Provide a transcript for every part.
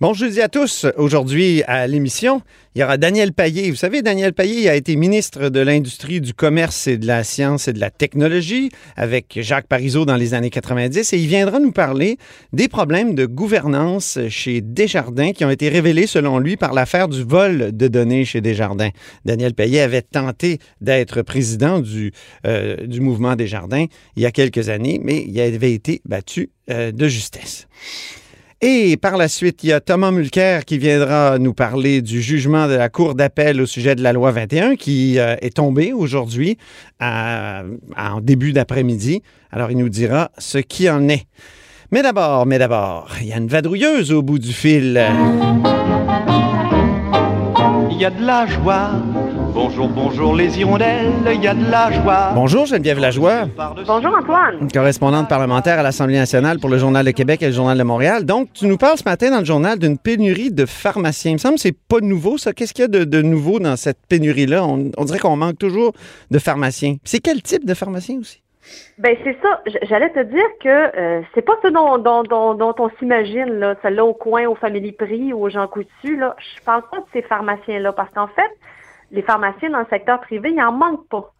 Bon jeudi à tous. Aujourd'hui à l'émission, il y aura Daniel Payet. Vous savez, Daniel Payet a été ministre de l'Industrie, du Commerce et de la Science et de la Technologie avec Jacques Parizeau dans les années 90 et il viendra nous parler des problèmes de gouvernance chez Desjardins qui ont été révélés selon lui par l'affaire du vol de données chez Desjardins. Daniel Payet avait tenté d'être président du, euh, du mouvement Desjardins il y a quelques années, mais il avait été battu euh, de justesse. Et par la suite, il y a Thomas Mulcair qui viendra nous parler du jugement de la Cour d'appel au sujet de la loi 21 qui euh, est tombé aujourd'hui en début d'après-midi. Alors, il nous dira ce qui en est. Mais d'abord, mais d'abord, il y a une vadrouilleuse au bout du fil. Il y a de la joie Bonjour, bonjour les hirondelles, il y a de la joie. Bonjour Geneviève Lajoie. Bonjour Antoine. Correspondante parlementaire à l'Assemblée nationale pour le Journal de Québec et le Journal de Montréal. Donc, tu nous parles ce matin dans le journal d'une pénurie de pharmaciens. Il me semble que c'est pas nouveau, ça. Qu'est-ce qu'il y a de, nouveau dans cette pénurie-là? On, dirait qu'on manque toujours de pharmaciens. C'est quel type de pharmaciens aussi? Ben c'est ça. J'allais te dire que euh, c'est pas ce dont, dont, on s'imagine là, celle-là au coin, aux familles Prix ou aux gens coutus là. Je parle pas de ces pharmaciens-là parce qu'en fait, les pharmaciens dans le secteur privé, il n'en manque pas.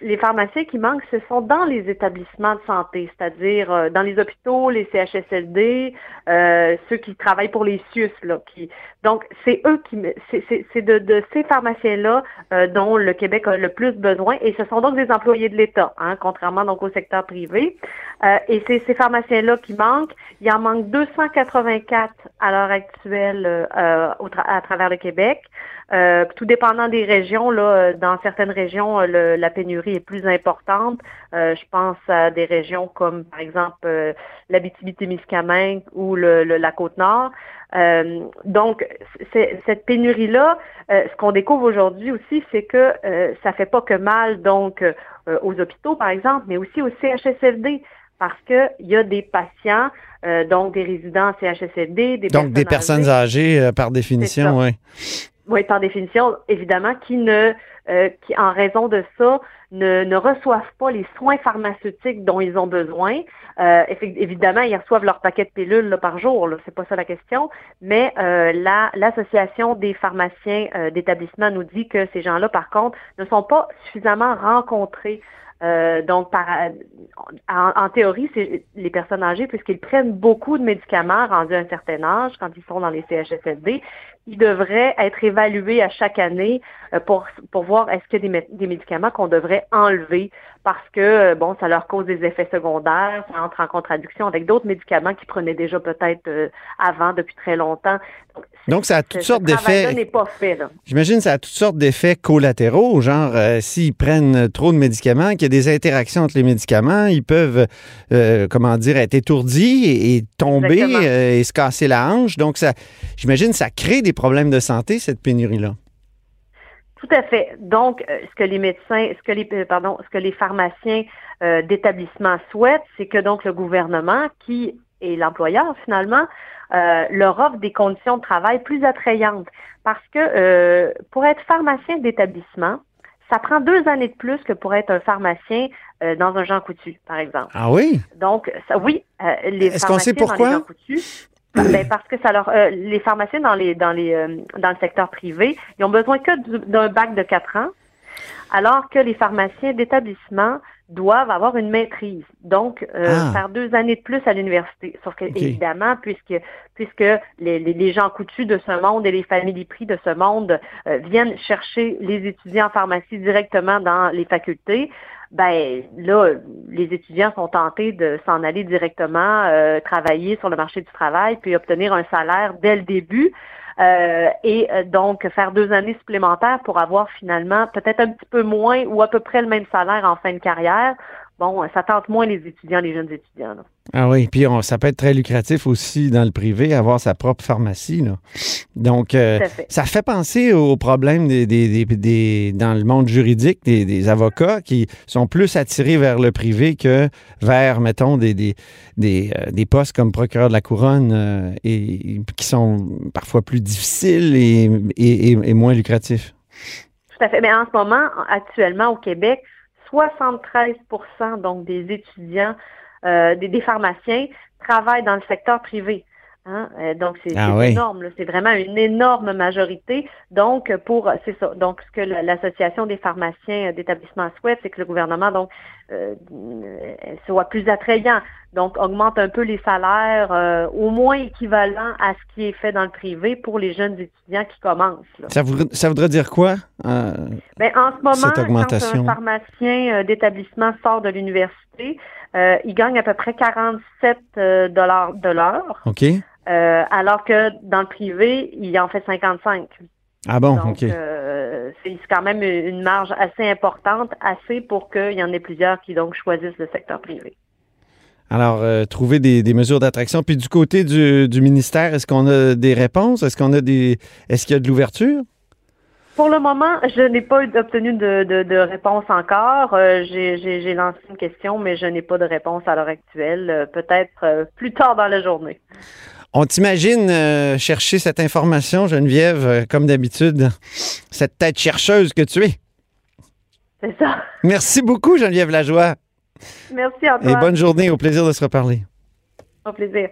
Les, pharmaciens qui manquent, ce sont dans les établissements de santé, c'est-à-dire euh, dans les hôpitaux, les CHSLD, euh, ceux qui travaillent pour les CIUS. Là, qui... Donc, c'est eux qui... C'est de, ces pharmaciens-là euh, dont le Québec a le plus besoin, et ce sont donc des employés de l'État, hein, contrairement donc au secteur privé. et c'est ces pharmaciens-là qui manquent. Il en manque 284 à l'heure actuelle à travers le Québec. tout dépendant des régions, là, dans certaines régions, le, la pénurie est plus importante. Euh, je pense à des régions comme, par exemple, euh, l'Abitibi-Témiscamingue ou le, la Côte-Nord. Euh, donc, cette pénurie-là, ce qu'on découvre aujourd'hui aussi, c'est que ça fait pas que mal donc aux hôpitaux, par exemple, mais aussi au CHSLD parce qu'il y a des patients, donc des résidents CHSLD, des donc des personnes âgées, par définition, oui. Oui, par définition, évidemment, qui ne euh, qui, en raison de ça, ne, ne, reçoivent pas les soins pharmaceutiques dont ils ont besoin. Euh, évidemment, ils reçoivent leur paquet de pilules là, par jour, c'est pas ça la question, mais euh, l'association des pharmaciens euh, d'établissement nous dit que ces gens-là, par contre, ne sont pas suffisamment rencontrés euh, donc, par, en, en, théorie, c'est les personnes âgées, puisqu'ils prennent beaucoup de médicaments rendus à un certain âge, quand ils sont dans les CHSLD, ils devraient être évalués à chaque année euh, pour, pour voir est-ce qu'il y a des, des médicaments qu'on devrait enlever parce que, euh, bon, ça leur cause des effets secondaires, ça entre en contradiction avec d'autres médicaments qu'ils prenaient déjà peut-être euh, avant, depuis très longtemps. Donc, ça a toutes sortes d'effets. n'est pas fait, J'imagine ça a toutes sortes d'effets collatéraux, genre euh, s'ils prennent trop de médicaments, qu'il y a des interactions entre les médicaments, ils peuvent, comment dire, être étourdis et, tomber et se casser la hanche. Donc, ça, j'imagine, ça crée des problèmes de santé, cette pénurie-là? Tout à fait. Donc, euh, ce que les médecins, ce que les, euh, pardon, ce que les pharmaciens euh, d'établissement souhaitent, c'est que donc le gouvernement, qui est l'employeur finalement, leur offre des conditions de travail plus attrayantes. Parce que pour être pharmacien d'établissement, ça prend deux années de plus que pour être un pharmacien dans un Jean Coutu, par exemple. Ah oui? Donc, ça, oui, les Est-ce qu'on sait pourquoi? Jean Coutu, ben parce que ça leur, euh, les pharmaciens dans les dans les euh, dans le secteur privé, ils ont besoin que d'un bac de quatre ans, alors que les pharmaciens d'établissement doivent avoir une maîtrise, donc euh, ah. faire deux années de plus à l'université. Sauf que évidemment, puisque puisque les, les, gens coutus de ce monde et les familles prix de ce monde viennent chercher les étudiants en pharmacie directement dans les facultés, ben là, les étudiants sont tentés de s'en aller directement euh, travailler sur le marché du travail, puis obtenir un salaire dès le début. Euh, et euh, donc faire deux années supplémentaires pour avoir finalement peut-être un petit peu moins ou à peu près le même salaire en fin de carrière. Bon, ça tente moins les étudiants, les jeunes étudiants. Là. Ah oui, puis on, ça peut être très lucratif aussi dans le privé, avoir sa propre pharmacie. Là. Donc, euh, fait. ça fait penser aux problèmes des, des- des- des- dans le monde juridique des, des avocats qui sont plus attirés vers le privé que vers, mettons, des, des, des, euh, des postes comme procureur de la couronne euh, et, qui sont parfois plus difficiles et, et- et- et moins lucratifs. Tout à fait. Mais en ce moment, actuellement au Québec, 73 donc des étudiants, euh, des, des pharmaciens travaillent dans le secteur privé. Hein? Euh, donc c'est Ah oui. énorme, c'est vraiment une énorme majorité. Donc pour c'est ça. Donc ce que la- l'association des pharmaciens d'établissement souhaite, c'est que le gouvernement donc euh, euh, soit plus attrayant, donc augmente un peu les salaires, euh, au moins équivalent à ce qui est fait dans le privé pour les jeunes étudiants qui commencent. là. Ça, voudrait, ça voudrait dire quoi? Euh, Ben, en ce moment, Cette augmentation. quand un pharmacien euh, d'établissement sort de l'université, euh, il gagne à peu près 47 euh, dollars de l'heure, OK. euh, alors que dans le privé, il en fait 55. Ah bon, Donc, OK. euh, c'est quand même une marge assez importante, assez pour qu'il y en ait plusieurs qui donc choisissent le secteur privé. Alors, euh, trouver des, des mesures d'attraction. Puis du côté du, du ministère, est-ce qu'on a des réponses? Est-ce qu'on a des. Est-ce qu'il y a de l'ouverture? Pour le moment, je n'ai pas obtenu de, de- de réponse encore. Euh, J'ai lancé une question, mais je n'ai pas de réponse à l'heure actuelle. Euh, Peut-être euh, plus tard dans la journée. On t'imagine euh, chercher cette information, Geneviève, euh, comme d'habitude, cette tête chercheuse que tu es. C'est ça. Merci beaucoup, Geneviève Lajoie. Merci Et Antoine. bonne journée. Au plaisir de se reparler. Au plaisir.